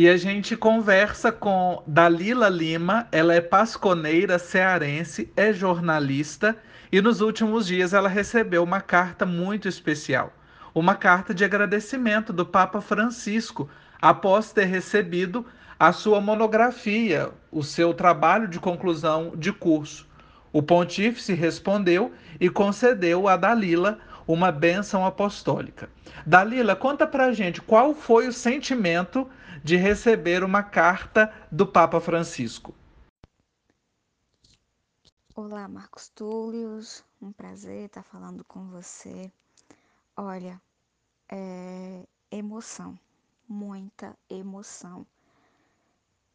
E a gente conversa com Dalila Lima, ela é pasconeira cearense, é jornalista. E nos últimos dias ela recebeu uma carta muito especial, uma carta de agradecimento do Papa Francisco após ter recebido a sua monografia, o seu trabalho de conclusão de curso. O pontífice respondeu e concedeu a Dalila uma bênção apostólica. Dalila, conta pra gente qual foi o sentimento de receber uma carta do Papa Francisco. Olá, Marcos Túlios, um prazer estar falando com você. Olha, é emoção, muita emoção.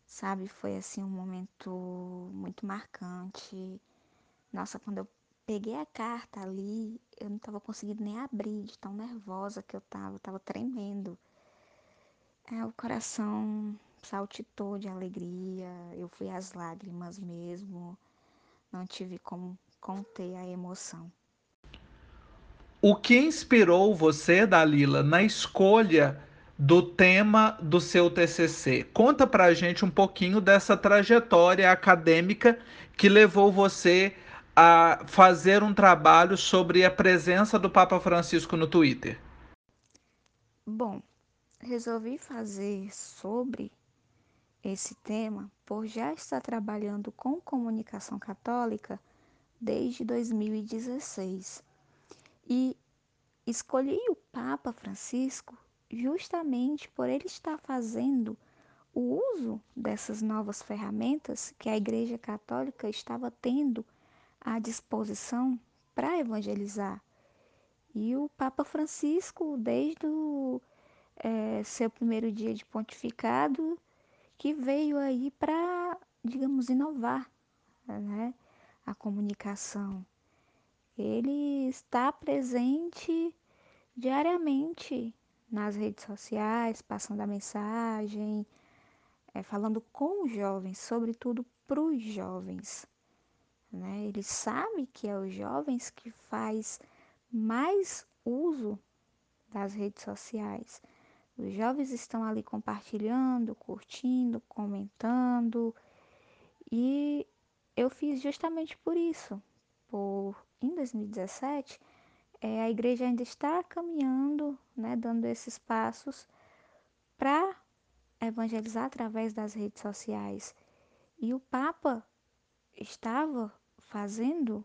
Sabe, foi assim um momento muito marcante. Nossa, quando eu peguei a carta ali, eu não estava conseguindo nem abrir de tão nervosa que eu estava, estava tremendo. É, o coração saltitou de alegria, eu fui às lágrimas mesmo, não tive como conter a emoção. O que inspirou você, Dalila, na escolha do tema do seu TCC? Conta pra gente um pouquinho dessa trajetória acadêmica que levou você a fazer um trabalho sobre a presença do Papa Francisco no Twitter. Bom, resolvi fazer sobre esse tema por já estar trabalhando com comunicação católica desde 2016. E escolhi o Papa Francisco justamente por ele estar fazendo o uso dessas novas ferramentas que a Igreja Católica estava tendo à disposição para evangelizar. E o Papa Francisco, desde o é, seu primeiro dia de pontificado, que veio aí para, digamos, inovar né, a comunicação. Ele está presente diariamente nas redes sociais, passando a mensagem, é, falando com os jovens, sobretudo para os jovens. Né? Ele sabe que é os jovens que faz mais uso das redes sociais. Os jovens estão ali compartilhando, curtindo, comentando. E eu fiz justamente por isso. Por em 2017, é, a igreja ainda está caminhando, né, dando esses passos para evangelizar através das redes sociais. E o Papa estava fazendo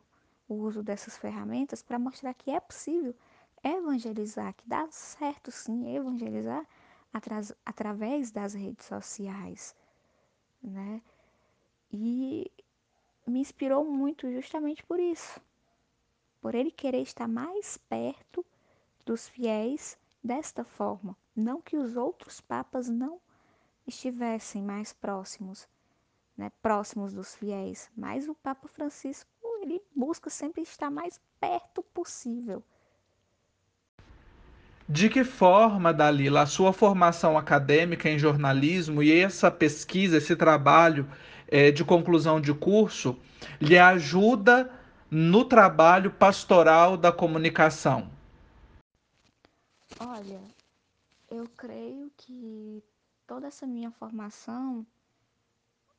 o uso dessas ferramentas para mostrar que é possível evangelizar, que dá certo sim evangelizar através das redes sociais, né? E me inspirou muito justamente por isso, por ele querer estar mais perto dos fiéis desta forma, não que os outros papas não estivessem mais próximos, né, próximos dos fiéis, mas o Papa Francisco ele busca sempre estar mais perto possível de que forma, Dalila, a sua formação acadêmica em jornalismo e essa pesquisa, esse trabalho é, de conclusão de curso, lhe ajuda no trabalho pastoral da comunicação? Olha, eu creio que toda essa minha formação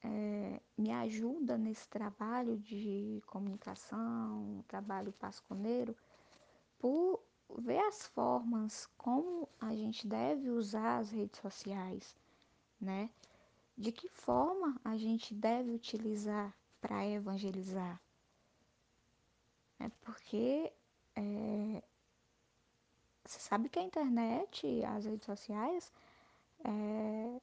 é, me ajuda nesse trabalho de comunicação, trabalho pasconeiro, por ver as formas como a gente deve usar as redes sociais, né? De que forma a gente deve utilizar para evangelizar. É porque é, você sabe que a internet, as redes sociais, é,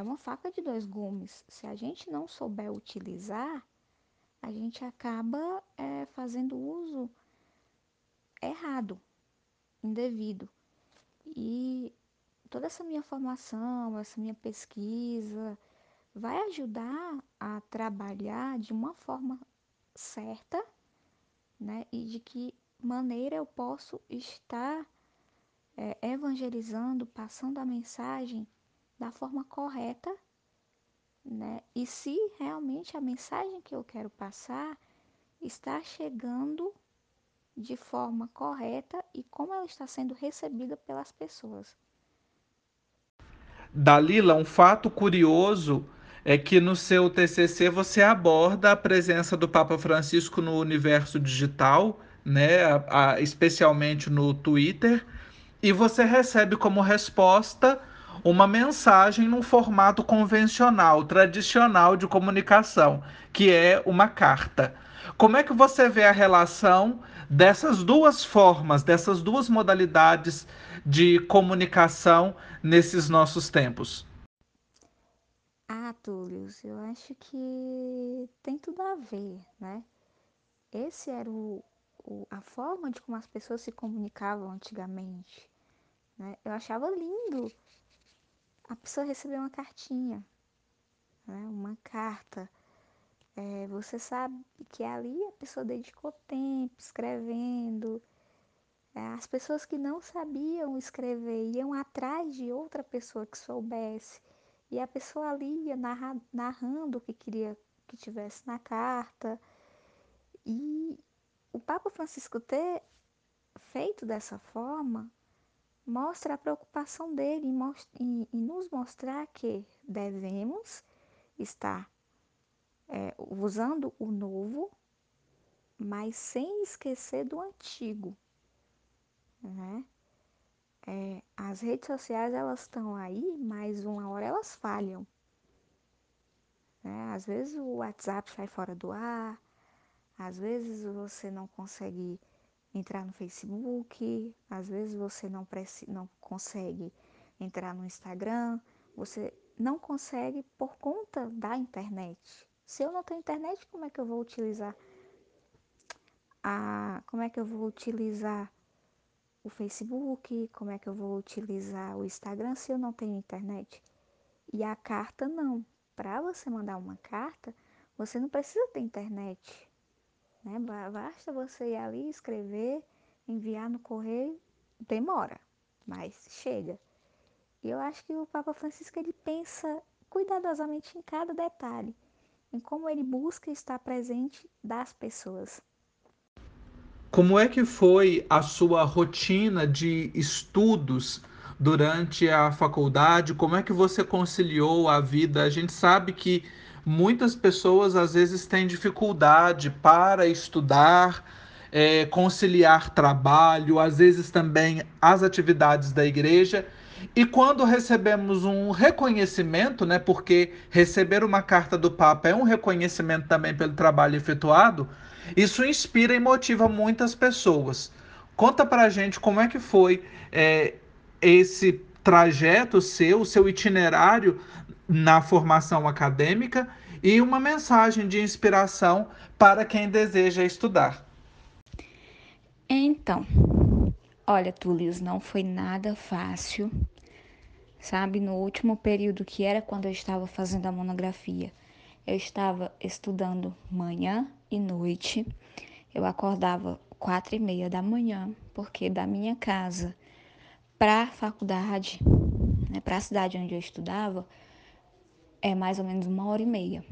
é uma faca de dois gumes. Se a gente não souber utilizar, a gente acaba é, fazendo uso errado indevido. E toda essa minha formação, essa minha pesquisa, vai ajudar a trabalhar de uma forma certa, né? E de que maneira eu posso estar é, evangelizando, passando a mensagem da forma correta, né? E se realmente a mensagem que eu quero passar está chegando de forma correta e como ela está sendo recebida pelas pessoas. Dalila, um fato curioso é que no seu TCC você aborda a presença do Papa Francisco no universo digital, né, a, a, especialmente no Twitter, e você recebe como resposta uma mensagem num formato convencional, tradicional de comunicação, que é uma carta. Como é que você vê a relação dessas duas formas, dessas duas modalidades de comunicação nesses nossos tempos? Ah, Túlio, eu acho que tem tudo a ver, né? Esse era o, o, a forma de como as pessoas se comunicavam antigamente. Né? Eu achava lindo a pessoa receber uma cartinha, né? uma carta. É, você sabe que ali a pessoa dedicou tempo escrevendo. É, as pessoas que não sabiam escrever iam atrás de outra pessoa que soubesse. E a pessoa ali ia narra, narrando o que queria que tivesse na carta. E o Papa Francisco ter feito dessa forma mostra a preocupação dele em, em, nos mostrar que devemos estar é, usando o novo, mas sem esquecer do antigo. Né? É, as redes sociais elas estão aí, mas uma hora elas falham. Né? Às vezes o WhatsApp sai fora do ar, às vezes você não consegue entrar no Facebook, às vezes você não, não consegue entrar no Instagram, você não consegue por conta da internet. Se eu não tenho internet, como é que eu vou utilizar a como é que eu vou utilizar o Facebook, como é que eu vou utilizar o Instagram se eu não tenho internet? E a carta não. Para você mandar uma carta, você não precisa ter internet. Né? Basta você ir ali, escrever, enviar no correio, demora, mas chega. E eu acho que o Papa Francisco ele pensa cuidadosamente em cada detalhe, em como ele busca estar presente das pessoas. Como é que foi a sua rotina de estudos durante a faculdade? Como é que você conciliou a vida? A gente sabe que muitas pessoas às vezes têm dificuldade para estudar, é, conciliar trabalho, às vezes também as atividades da igreja. E quando recebemos um reconhecimento, né, porque receber uma carta do Papa é um reconhecimento também pelo trabalho efetuado, isso inspira e motiva muitas pessoas. Conta pra gente como é que foi é, esse trajeto seu, seu itinerário na formação acadêmica e uma mensagem de inspiração para quem deseja estudar. Então, olha, Tulius, não foi nada fácil, sabe? No último período, que era quando eu estava fazendo a monografia, eu estava estudando manhã e noite. Eu acordava quatro e meia da manhã, porque da minha casa para a faculdade, né, para a cidade onde eu estudava, é mais ou menos uma hora e meia.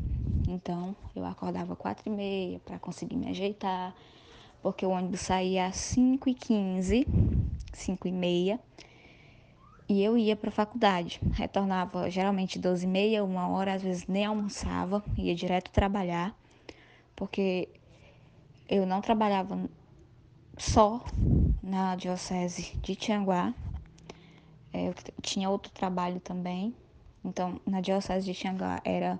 Então, eu acordava quatro e meia para conseguir me ajeitar, porque o ônibus saía às cinco e quinze, cinco e meia, e eu ia para a faculdade. Retornava geralmente doze e meia, uma hora, às vezes nem almoçava, ia direto trabalhar, porque eu não trabalhava só na diocese de Tianguá, é, eu tinha outro trabalho também, então, na Diocese de Xangá era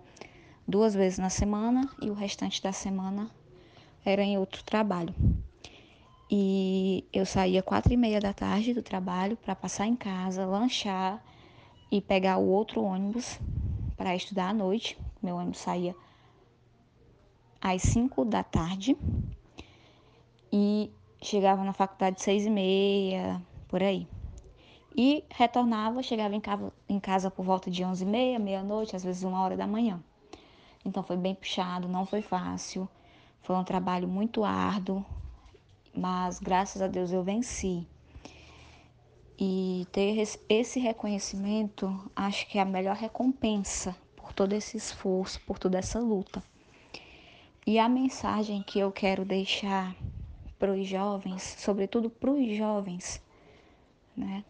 duas vezes na semana e o restante da semana era em outro trabalho. E eu saía quatro e meia da tarde do trabalho para passar em casa, lanchar e pegar o outro ônibus para estudar à noite. Meu ônibus saía às cinco da tarde e chegava na faculdade seis e meia, por aí e retornava, chegava em casa, em casa por volta de 11 e meia, meia-noite, às vezes uma hora da manhã. Então foi bem puxado, não foi fácil, foi um trabalho muito árduo, mas graças a Deus eu venci. E ter esse reconhecimento, acho que é a melhor recompensa por todo esse esforço, por toda essa luta. E a mensagem que eu quero deixar para os jovens, sobretudo para os jovens, né?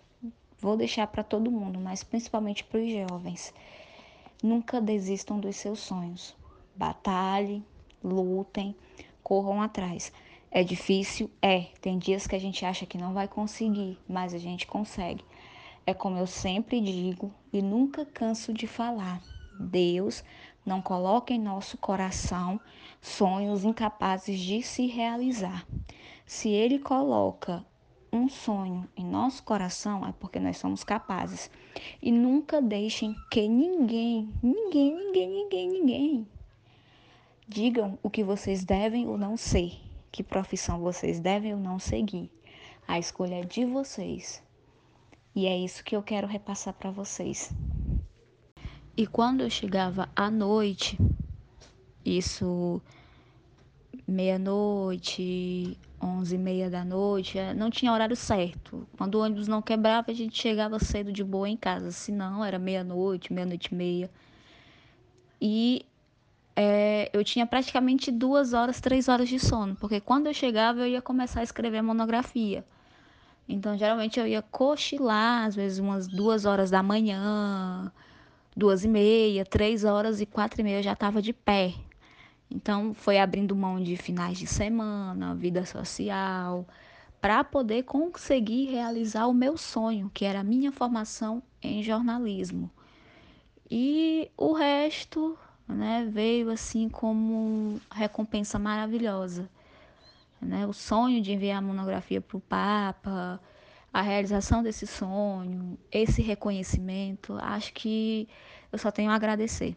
Vou deixar para todo mundo, mas principalmente para os jovens. Nunca desistam dos seus sonhos. Batalhem, lutem, corram atrás. É difícil? É. Tem dias que a gente acha que não vai conseguir, mas a gente consegue. É como eu sempre digo e nunca canso de falar: Deus não coloca em nosso coração sonhos incapazes de se realizar. Se Ele coloca um sonho em nosso coração, é porque nós somos capazes. E nunca deixem que ninguém, ninguém, ninguém, ninguém, ninguém digam o que vocês devem ou não ser que profissão vocês devem ou não seguir. A escolha é de vocês. E é isso que eu quero repassar para vocês. E quando eu chegava à noite, isso meia-noite, onze e meia da noite, é, não tinha horário certo. Quando o ônibus não quebrava, a gente chegava cedo de boa em casa. Se não, era meia-noite, meia-noite e meia. E é, eu tinha praticamente duas horas, três horas de sono, porque quando eu chegava eu ia começar a escrever a monografia. Então, geralmente eu ia cochilar, às vezes umas duas horas da manhã, duas e meia, três horas e quatro e meia eu já estava de pé. Então, foi abrindo mão de finais de semana, vida social, para poder conseguir realizar o meu sonho, que era a minha formação em jornalismo. E o resto né, veio assim como recompensa maravilhosa. Né? O sonho de enviar a monografia para o Papa, a realização desse sonho, esse reconhecimento, acho que eu só tenho a agradecer.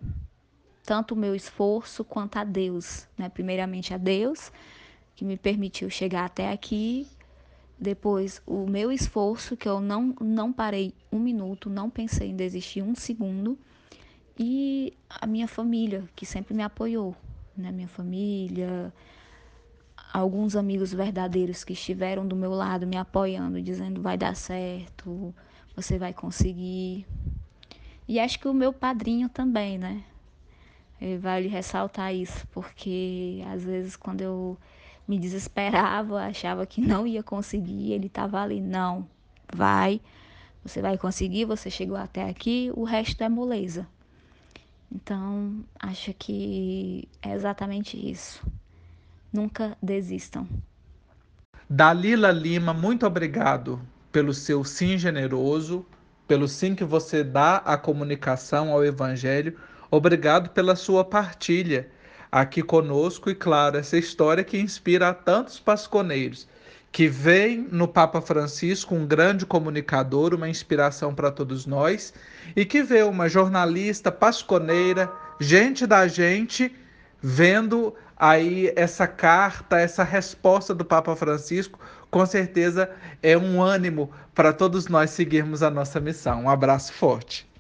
Tanto o meu esforço quanto a Deus. Né? Primeiramente a Deus, que me permitiu chegar até aqui. Depois, o meu esforço, que eu não, não parei um minuto, não pensei em desistir um segundo e a minha família, que sempre me apoiou, né? Minha família, alguns amigos verdadeiros que estiveram do meu lado me apoiando, dizendo vai dar certo, você vai conseguir. E acho que o meu padrinho também, né? Vale ressaltar isso, porque às vezes quando eu me desesperava, achava que não ia conseguir, ele estava ali, não, vai, você vai conseguir, você chegou até aqui, o resto é moleza. Então, acho que é exatamente isso. Nunca desistam. Dalila Lima, muito obrigado pelo seu sim generoso, pelo sim que você dá à comunicação, ao Evangelho. Obrigado pela sua partilha aqui conosco e, claro, essa história que inspira a tantos pasconeiros que veem no Papa Francisco um grande comunicador, uma inspiração para todos nós, e que vê uma jornalista pasconeira, gente da gente, vendo aí essa carta, essa resposta do Papa Francisco, com certeza é um ânimo para todos nós seguirmos a nossa missão. Um abraço forte.